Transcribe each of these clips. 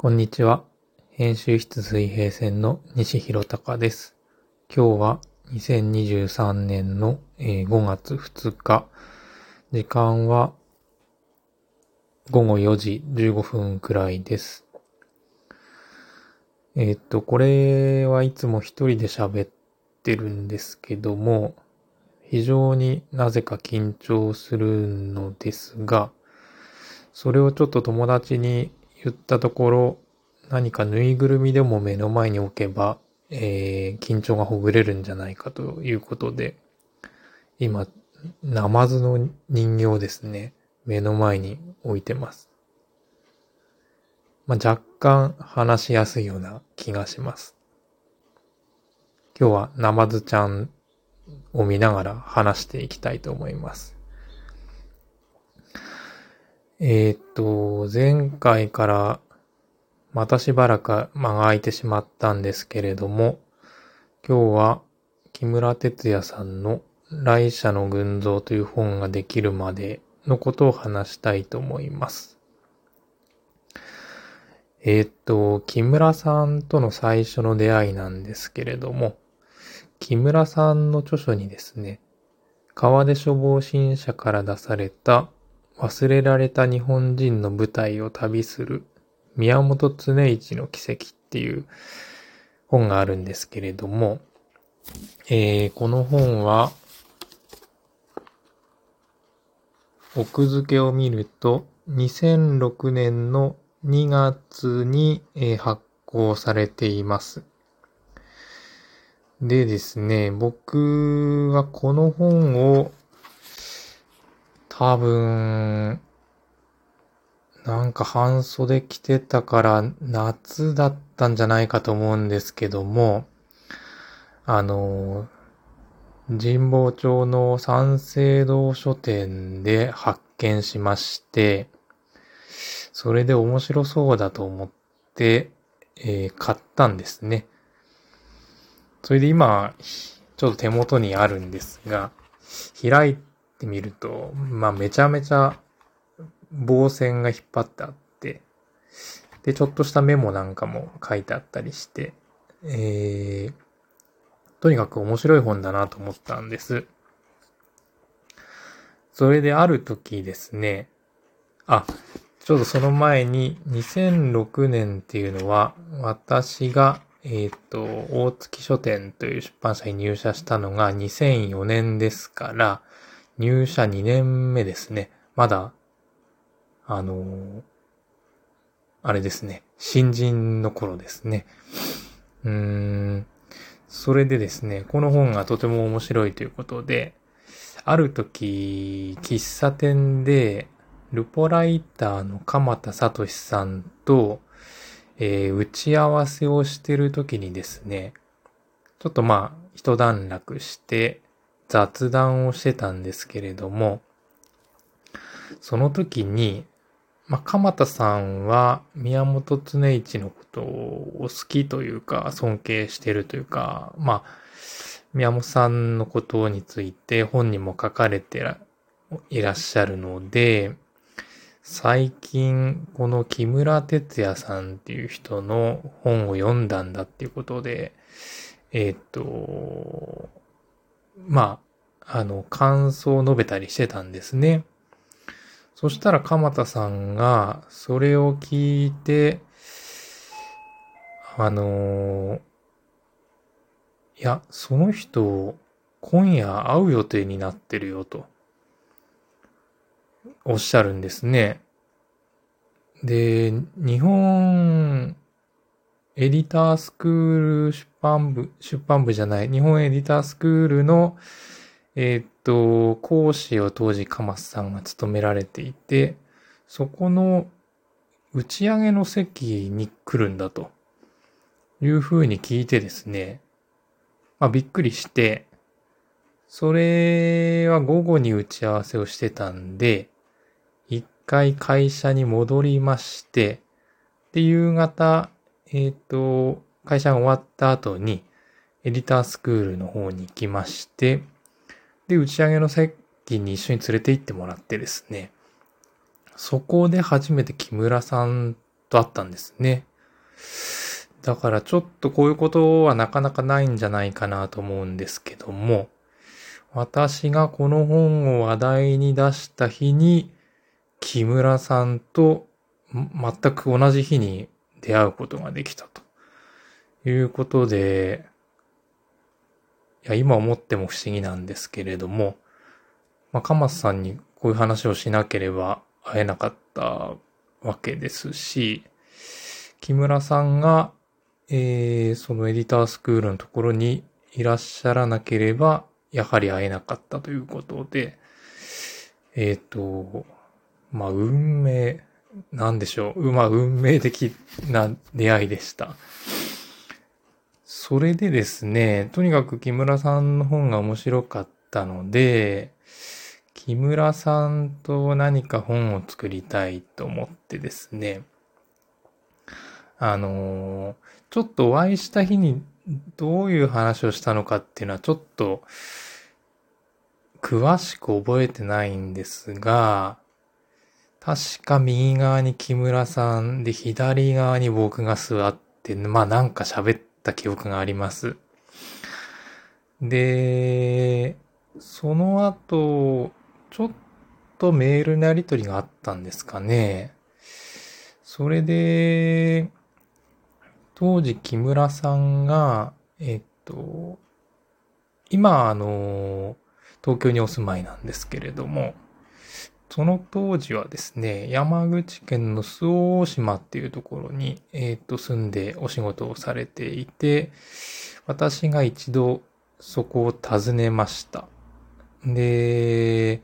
こんにちは。編集室水平線の西弘隆です。今日は2023年の5月2日。時間は午後4時15分くらいです。えっと、これはいつも一人で喋ってるんですけども、非常になぜか緊張するのですが、それをちょっと友達に言ったところ、何かぬいぐるみでも目の前に置けば、えー、緊張がほぐれるんじゃないかということで、今、ナマズの人形ですね、目の前に置いてます。まあ、若干話しやすいような気がします。今日はナマズちゃんを見ながら話していきたいと思います。えー、っと、前回からまたしばらく間が空いてしまったんですけれども、今日は木村哲也さんの来社の群像という本ができるまでのことを話したいと思います。えー、っと、木村さんとの最初の出会いなんですけれども、木村さんの著書にですね、川出処方新社から出された忘れられた日本人の舞台を旅する宮本常一の奇跡っていう本があるんですけれども、えー、この本は、奥付けを見ると、2006年の2月に、えー、発行されています。でですね、僕はこの本を多分、なんか半袖着てたから夏だったんじゃないかと思うんですけども、あの、神保町の三省堂書店で発見しまして、それで面白そうだと思って、えー、買ったんですね。それで今、ちょっと手元にあるんですが、開いってみると、まあめちゃめちゃ棒線が引っ張ってあって、で、ちょっとしたメモなんかも書いてあったりして、えー、とにかく面白い本だなと思ったんです。それである時ですね、あ、ちょうどその前に2006年っていうのは私がえっ、ー、と、大月書店という出版社に入社したのが2004年ですから、入社2年目ですね。まだ、あのー、あれですね。新人の頃ですね。うーん。それでですね、この本がとても面白いということで、ある時、喫茶店で、ルポライターの鎌田聡さんと、えー、打ち合わせをしてる時にですね、ちょっとまあ、一段落して、雑談をしてたんですけれども、その時に、まあ、鎌田さんは宮本常一のことを好きというか、尊敬してるというか、まあ、宮本さんのことについて本にも書かれていらっしゃるので、最近、この木村哲也さんっていう人の本を読んだんだっていうことで、えっ、と、まあ、あの、感想を述べたりしてたんですね。そしたら鎌田さんが、それを聞いて、あのいや、その人、今夜会う予定になってるよと、おっしゃるんですね。で、日本エディタースクール出版部、出版部じゃない、日本エディタースクールの、えー、っと、講師を当時カマスさんが務められていて、そこの打ち上げの席に来るんだというふうに聞いてですね、まあびっくりして、それは午後に打ち合わせをしてたんで、一回会社に戻りまして、で、夕方、えっ、ー、と、会社が終わった後に、エディタースクールの方に行きまして、で、打ち上げの席に一緒に連れて行ってもらってですね、そこで初めて木村さんと会ったんですね。だからちょっとこういうことはなかなかないんじゃないかなと思うんですけども、私がこの本を話題に出した日に、木村さんと全く同じ日に出会うことができたと。いうことで、いや、今思っても不思議なんですけれども、まあ、かまさんにこういう話をしなければ会えなかったわけですし、木村さんが、えー、そのエディタースクールのところにいらっしゃらなければ、やはり会えなかったということで、えっ、ー、と、まあ、運命、なんでしょう。まあ、運命的な出会いでした。それでですね、とにかく木村さんの本が面白かったので、木村さんと何か本を作りたいと思ってですね、あのちょっとお会いした日にどういう話をしたのかっていうのはちょっと詳しく覚えてないんですが、確か右側に木村さんで左側に僕が座って、まあなんか喋った記憶があります。で、その後、ちょっとメールのやりとりがあったんですかね。それで、当時木村さんが、えっと、今あの、東京にお住まいなんですけれども、その当時はですね、山口県の周防大島っていうところに、えっ、と、住んでお仕事をされていて、私が一度そこを訪ねました。で、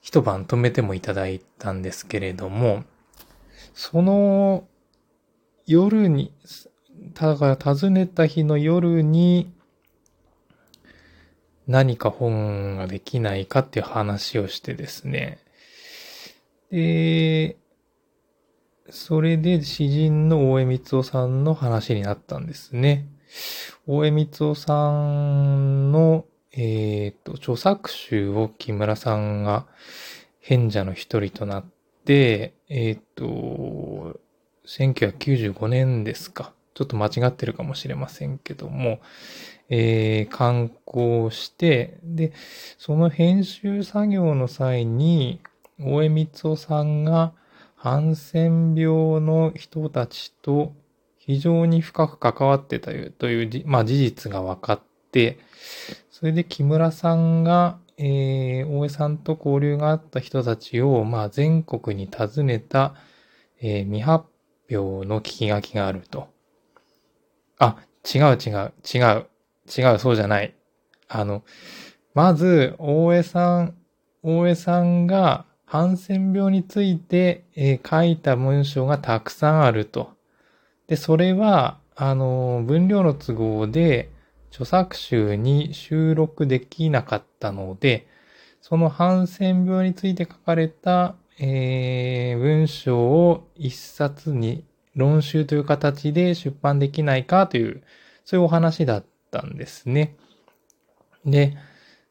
一晩泊めてもいただいたんですけれども、その夜に、ただから訪ねた日の夜に、何か本ができないかっていう話をしてですね。で、それで詩人の大江光夫さんの話になったんですね。大江光夫さんの、えっ、ー、と、著作集を木村さんが変者の一人となって、えっ、ー、と、1995年ですか。ちょっと間違ってるかもしれませんけども、えー、観光して、で、その編集作業の際に、大江光夫さんがハンセン病の人たちと非常に深く関わってたという、まあ、事実が分かって、それで木村さんが、えー、大江さんと交流があった人たちを、まあ、全国に訪ねた、えー、未発表の聞き書きがあると。あ、違う違う、違う。違う、そうじゃない。あの、まず、大江さん、大江さんが、ハンセン病について、えー、書いた文章がたくさんあると。で、それは、あの、分量の都合で、著作集に収録できなかったので、そのハンセン病について書かれた、えー、文章を一冊に論集という形で出版できないかという、そういうお話だったんですね。で、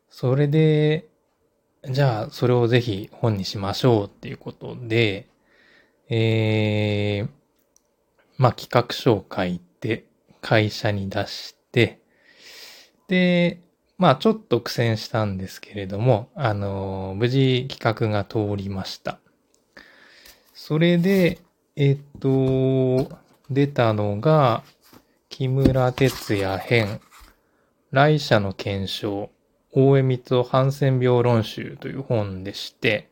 それで、じゃあ、それをぜひ本にしましょうっていうことで、えー、まあ、企画書を書いて、会社に出して、で、まあ、ちょっと苦戦したんですけれども、あの、無事企画が通りました。それで、えっと、出たのが、木村哲也編、来社の検証、大江光夫ハンセン病論集という本でして、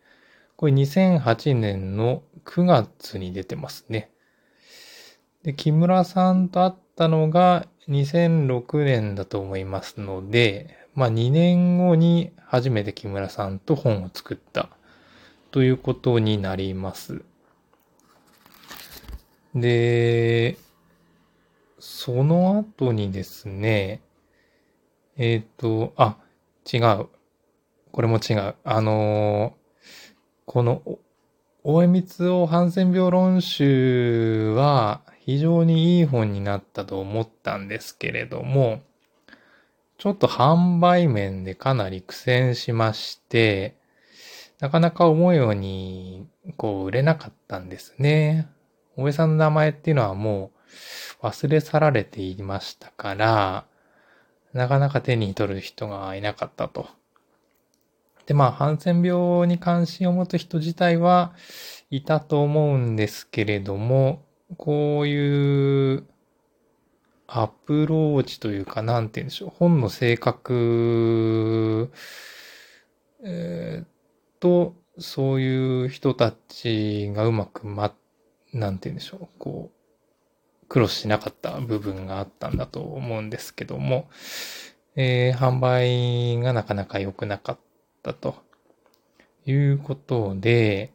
これ2008年の9月に出てますね。で、木村さんと会ったのが2006年だと思いますので、まあ2年後に初めて木村さんと本を作ったということになります。で、その後にですね、えっ、ー、と、あ、違う。これも違う。あのー、この、大江光夫ハンセン病論集は非常にいい本になったと思ったんですけれども、ちょっと販売面でかなり苦戦しまして、なかなか思うように、こう、売れなかったんですね。大江さんの名前っていうのはもう忘れ去られていましたから、なかなか手に取る人がいなかったと。で、まあ、ハンセン病に関心を持つ人自体はいたと思うんですけれども、こういうアプローチというか、なんて言うんでしょう。本の性格、えー、と、そういう人たちがうまくま、なんて言うんでしょう。こう、クロスしなかった部分があったんだと思うんですけども、えー、販売がなかなか良くなかったということで、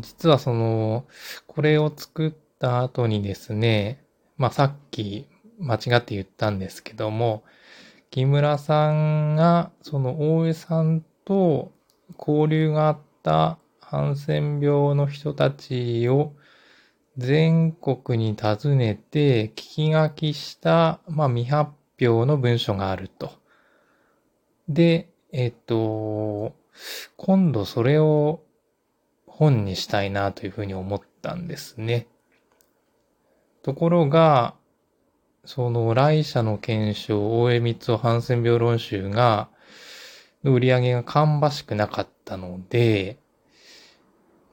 実はその、これを作った後にですね、まあさっき間違って言ったんですけども、木村さんがその大江さんと交流があったハンセン病の人たちを全国に訪ねて聞き書きした、まあ、未発表の文書があると。で、えっと、今度それを本にしたいなというふうに思ったんですね。ところが、その来社の検証、大江三つハンセン病論集が、売り上げが芳しくなかったので、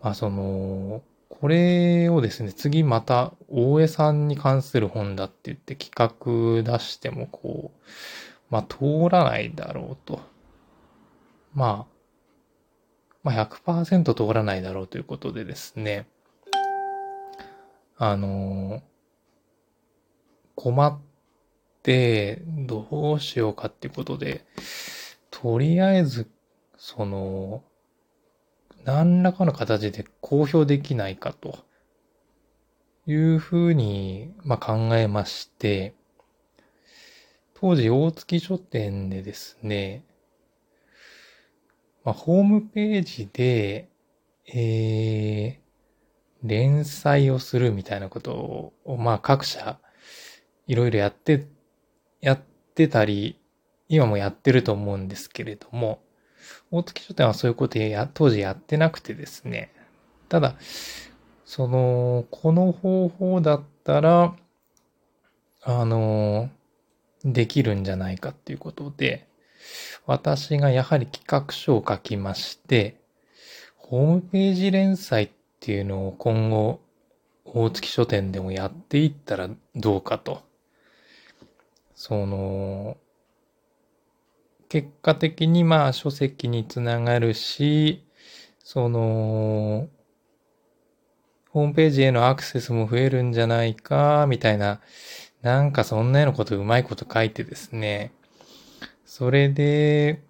まあその、これをですね、次また大江さんに関する本だって言って企画出してもこう、まあ通らないだろうと。まあ、まあ100%通らないだろうということでですね、あの、困って、どうしようかっていうことで、とりあえず、その、何らかの形で公表できないかと。いうふうに、まあ、考えまして、当時大月書店でですね、まあ、ホームページで、えー、連載をするみたいなことを、まあ各社いろいろやって、やってたり、今もやってると思うんですけれども、大月書店はそういうことや、当時やってなくてですね。ただ、その、この方法だったら、あの、できるんじゃないかっていうことで、私がやはり企画書を書きまして、ホームページ連載っていうのを今後、大月書店でもやっていったらどうかと。その、結果的にまあ書籍につながるし、その、ホームページへのアクセスも増えるんじゃないか、みたいな、なんかそんなようなことうまいこと書いてですね、それで、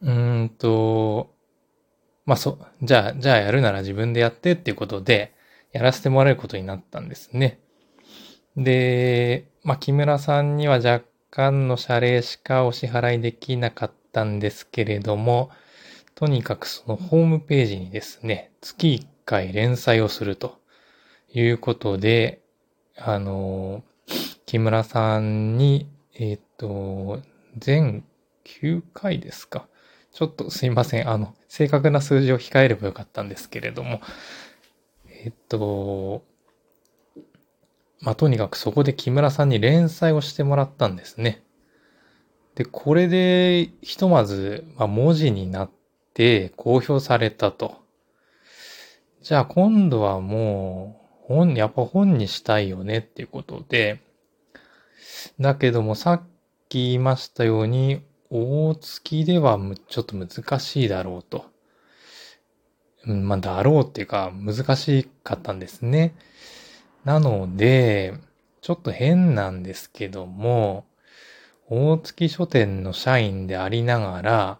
うんと、まあ、そ、じゃあ、じゃあやるなら自分でやってっていうことで、やらせてもらえることになったんですね。で、まあ、木村さんには若干の謝礼しかお支払いできなかったんですけれども、とにかくそのホームページにですね、月1回連載をするということで、あの、木村さんに、えっ、と、全9回ですか。ちょっとすいません。あの、正確な数字を控えればよかったんですけれども、えっと、まあ、とにかくそこで木村さんに連載をしてもらったんですね。で、これで、ひとまず、まあ、文字になって公表されたと。じゃあ今度はもう、本、やっぱ本にしたいよねっていうことで、だけどもさっき言いましたように、大月ではちょっと難しいだろうと。まあ、だろうっていうか、難しかったんですね。なので、ちょっと変なんですけども、大月書店の社員でありながら、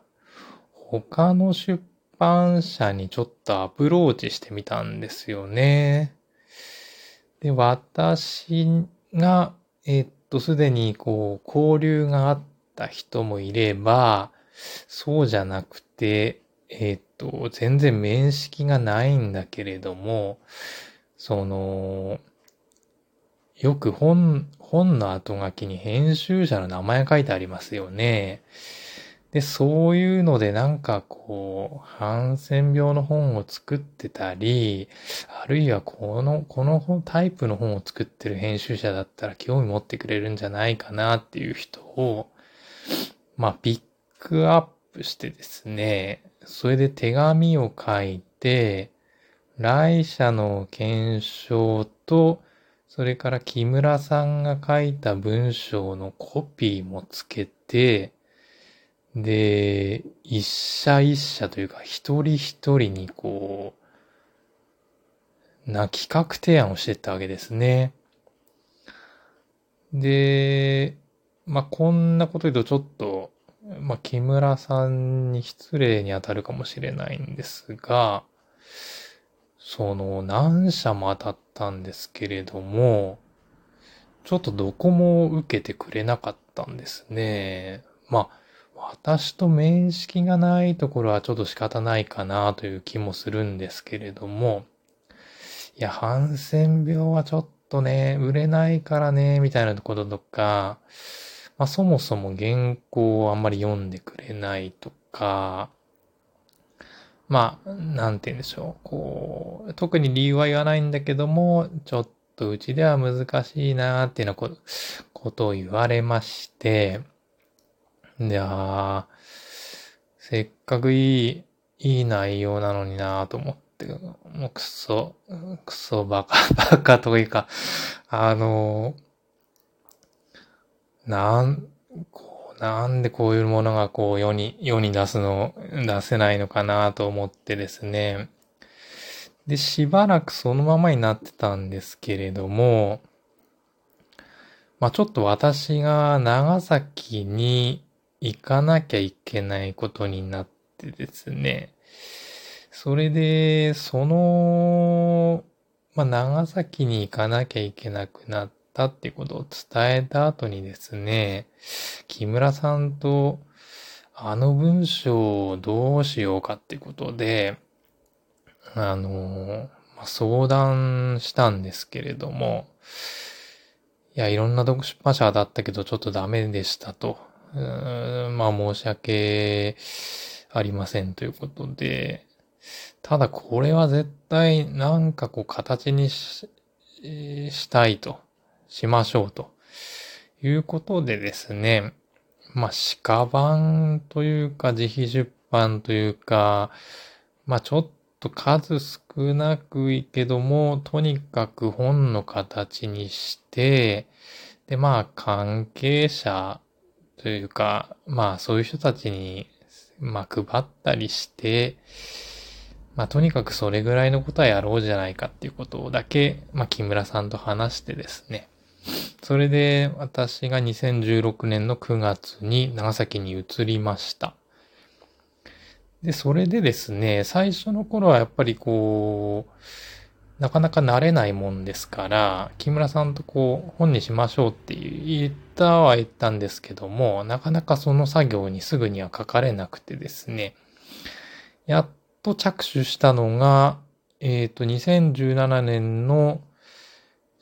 他の出版社にちょっとアプローチしてみたんですよね。で、私が、えっと、すでにこう、交流があった人もいれば、そうじゃなくて、えっと、全然面識がないんだけれども、その、よく本、本の後書きに編集者の名前書いてありますよね。で、そういうのでなんかこう、ハンセン病の本を作ってたり、あるいはこの、このタイプの本を作ってる編集者だったら興味持ってくれるんじゃないかなっていう人を、まあ、ピックアップしてですね、それで手紙を書いて、来社の検証と、それから木村さんが書いた文章のコピーもつけて、で、一社一社というか、一人一人にこう、な企画提案をしてったわけですね。で、まあ、こんなこと言うとちょっと、まあ、木村さんに失礼に当たるかもしれないんですが、その、何社も当たったんですけれども、ちょっとどこも受けてくれなかったんですね。まあ、私と面識がないところはちょっと仕方ないかなという気もするんですけれども、いや、ハンセン病はちょっとね、売れないからね、みたいなこととか、まあそもそも原稿をあんまり読んでくれないとか、まあ、なんて言うんでしょう。こう、特に理由は言わないんだけども、ちょっとうちでは難しいなっていうようなことを言われまして、いやせっかくいい、いい内容なのになと思って、もうくそ、くそバカ、バカというか、あの、なん、こ、なんでこういうものがこう世に、世に出すの、出せないのかなと思ってですね。で、しばらくそのままになってたんですけれども、まあちょっと私が長崎に行かなきゃいけないことになってですね。それで、その、まあ、長崎に行かなきゃいけなくなってたっていうことを伝えた後にですね、木村さんと、あの文章をどうしようかってことで、あの、まあ、相談したんですけれども、いや、いろんな読出版社だったけど、ちょっとダメでしたと。まあ申し訳ありませんということで、ただこれは絶対なんかこう形にししたいと、しましょうということでですね、まあ鹿版というか自費出版というか、まあちょっと数少なくいけども、とにかく本の形にして、でまあ関係者というか、まあそういう人たちに、まあ配ったりして、まあとにかくそれぐらいのことはやろうじゃないかっていうことだけ、まあ木村さんと話してですね。それで私が2016年の9月に長崎に移りました。で、それでですね、最初の頃はやっぱりこう、なかなか慣れないもんですから、木村さんとこう、本にしましょうって言ったは言ったんですけども、なかなかその作業にすぐには書かれなくてですね、やっと着手したのが、えっ、ー、と、2017年の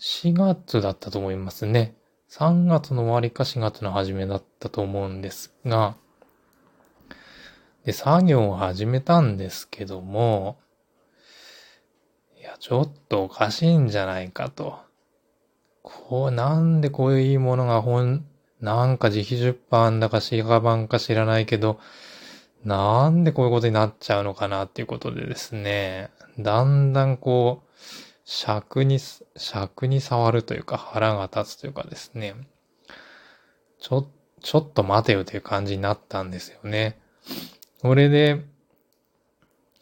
4月だったと思いますね。3月の終わりか4月の初めだったと思うんですが、で、作業を始めたんですけども、いや、ちょっとおかしいんじゃないかと。こう、なんでこういういいものが本、なんか自費出版だかシガ版か知らないけど、なんでこういうことになっちゃうのかなっていうことでですね、だんだんこう、尺に、尺に触るというか腹が立つというかですね、ちょ、ちょっと待てよという感じになったんですよね。これで、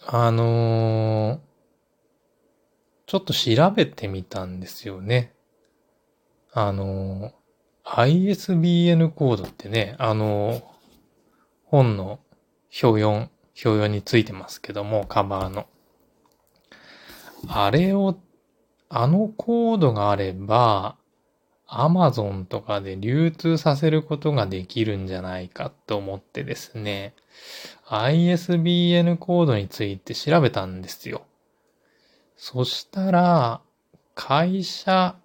あのー、ちょっと調べてみたんですよね。あの、ISBN コードってね、あの、本の表4、表4についてますけども、カバーの。あれを、あのコードがあれば、Amazon とかで流通させることができるんじゃないかと思ってですね、ISBN コードについて調べたんですよ。そしたら、会社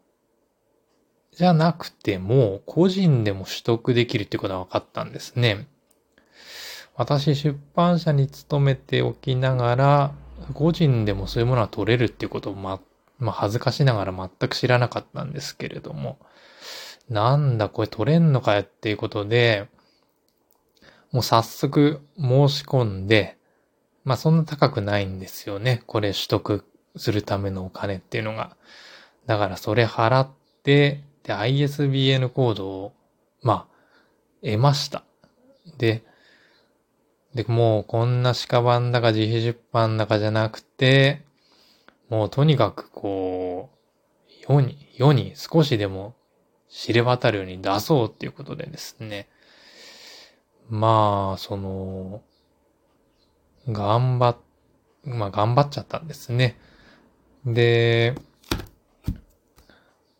じゃなくても、個人でも取得できるってことが分かったんですね。私出版社に勤めておきながら、個人でもそういうものは取れるっていうことをま、あ、恥ずかしながら全く知らなかったんですけれども、なんだこれ取れんのかよっていうことで、もう早速申し込んで、まあそんな高くないんですよね。これ取得するためのお金っていうのが。だからそれ払って、で、ISBN コードを、まあ、得ました。で、で、もうこんな鹿版だか自費出版だかじゃなくて、もうとにかくこう、世に、世に少しでも知れ渡るように出そうっていうことでですね。まあ、その、頑張っ、まあ頑張っちゃったんですね。で、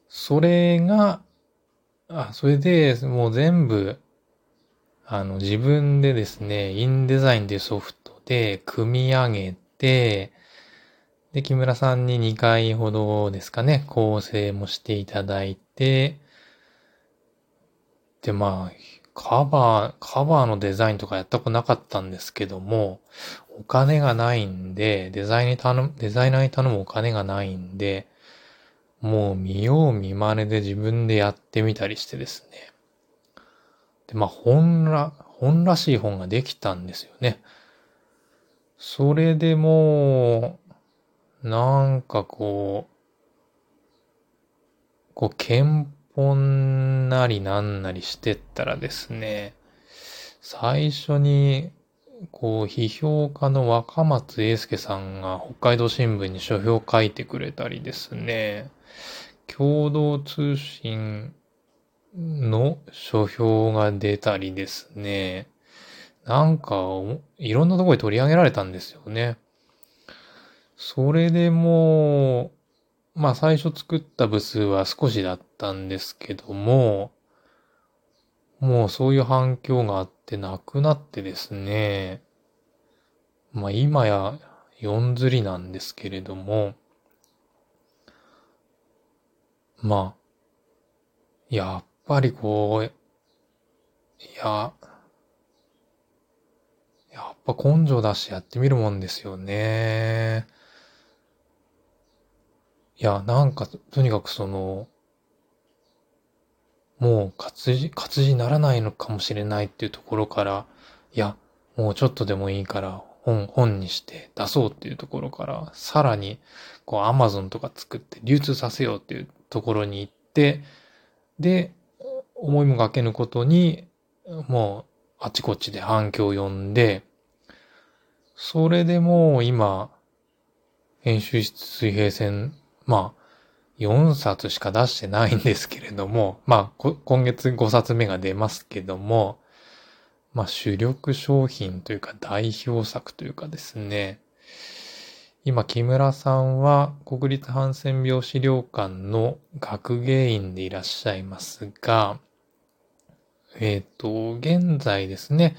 それが、あ、それでもう全部あの、自分でですね、インデザインでソフトで組み上げて、で、木村さんに2回ほどですかね、構成もしていただいて、で、まあ、カバー、カバーのデザインとかやったことなかったんですけども、お金がないんで、デザインに頼む、デザイナーに頼むお金がないんで、もう見よう見真似で自分でやってみたりしてですね。で、まあ本ら、本らしい本ができたんですよね。それでも、なんかこう、こう、憲本なりなんなりしてったらですね、最初に、こう、批評家の若松英介さんが北海道新聞に書評を書いてくれたりですね、共同通信の書評が出たりですね。なんか、いろんなところで取り上げられたんですよね。それでもう、まあ最初作った部数は少しだったんですけども、もうそういう反響があってなくなってですね、まあ今や4釣りなんですけれども、まあ、やっぱりこう、いや、やっぱ根性出してやってみるもんですよね。いや、なんか、とにかくその、もう活字、活字にならないのかもしれないっていうところから、いや、もうちょっとでもいいから本、本にして出そうっていうところから、さらに、こう、アマゾンとか作って流通させようっていうところに行って、で、思いもがけぬことに、もうあちこちで反響を呼んで、それでもう今、編集室水平線、まあ、4冊しか出してないんですけれども、まあ、今月5冊目が出ますけども、まあ、主力商品というか代表作というかですね、今、木村さんは国立ハンセン病資料館の学芸員でいらっしゃいますが、えっ、ー、と、現在ですね、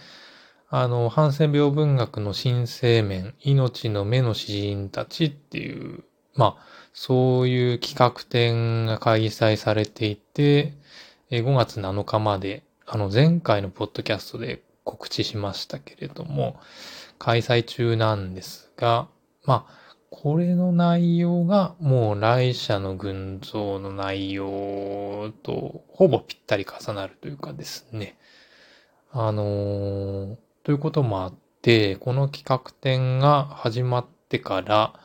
あの、ハンセン病文学の新生面、命の目の詩人たちっていう、まあ、そういう企画展が開催されていて、5月7日まで、あの、前回のポッドキャストで告知しましたけれども、開催中なんですが、まあ、これの内容がもう来社の群像の内容とほぼぴったり重なるというかですね。あのー、ということもあって、この企画展が始まってから、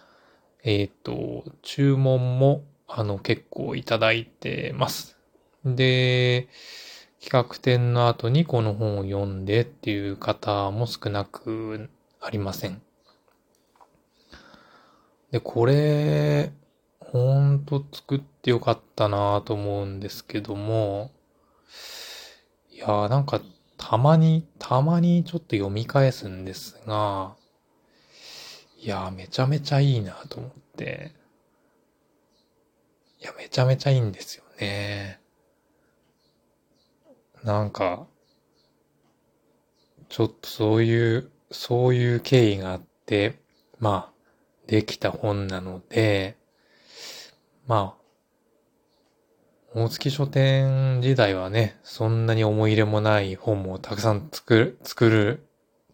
えっ、ー、と、注文もあの結構いただいてます。で、企画展の後にこの本を読んでっていう方も少なくありません。で、これ、ほんと作ってよかったなと思うんですけども、いやーなんかたまに、たまにちょっと読み返すんですが、いやめちゃめちゃいいなと思って、いや、めちゃめちゃいいんですよね。なんか、ちょっとそういう、そういう経緯があって、まあ、できた本なので、まあ、大月書店時代はね、そんなに思い入れもない本もたくさん作る、作る、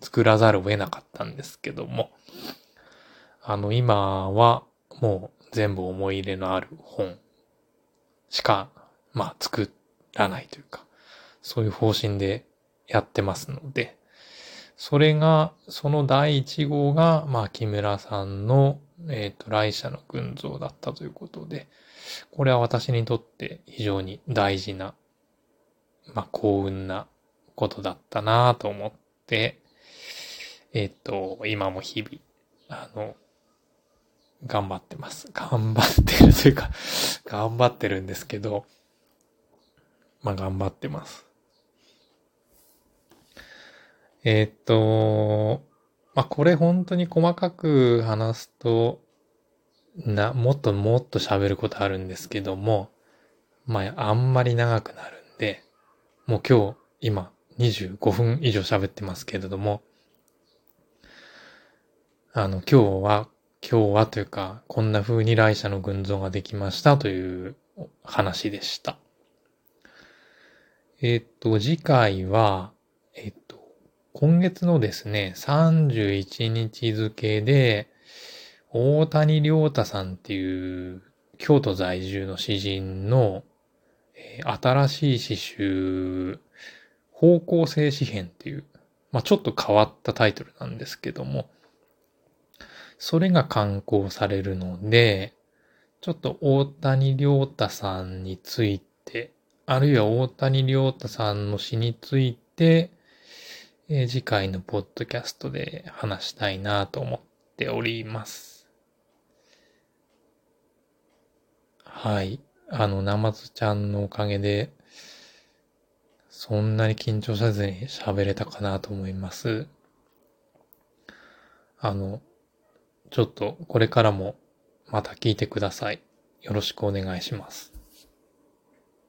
作らざるを得なかったんですけども、あの、今はもう全部思い入れのある本しか、まあ、作らないというか、そういう方針でやってますので、それが、その第一号が、まあ、木村さんの、えっ、ー、と、来社の群像だったということで、これは私にとって非常に大事な、まあ、幸運なことだったなと思って、えっ、ー、と、今も日々、あの、頑張ってます。頑張ってるというか 頑張ってるんですけど、まあ、頑張ってます。えー、っと、まあ、これ本当に細かく話すと、な、もっともっと喋ることあるんですけども、まあ、あんまり長くなるんで、もう今日、今、25分以上喋ってますけれども、あの、今日は、今日はというか、こんな風に来社の群像ができましたという話でした。えっ、と、次回は、えっ、と、今月のですね、31日付で、大谷良太さんっていう京都在住の詩人の、えー、新しい詩集、方向性詩編っていう、まあ、ちょっと変わったタイトルなんですけども、それが刊行されるので、ちょっと大谷良太さんについて、あるいは大谷良太さんの詩について、えー、次回のポッドキャストで話したいなと思っております。はい。あの、ナマズちゃんのおかげで、そんなに緊張せずに喋れたかなと思います。あの、ちょっとこれからもまた聞いてください。よろしくお願いします。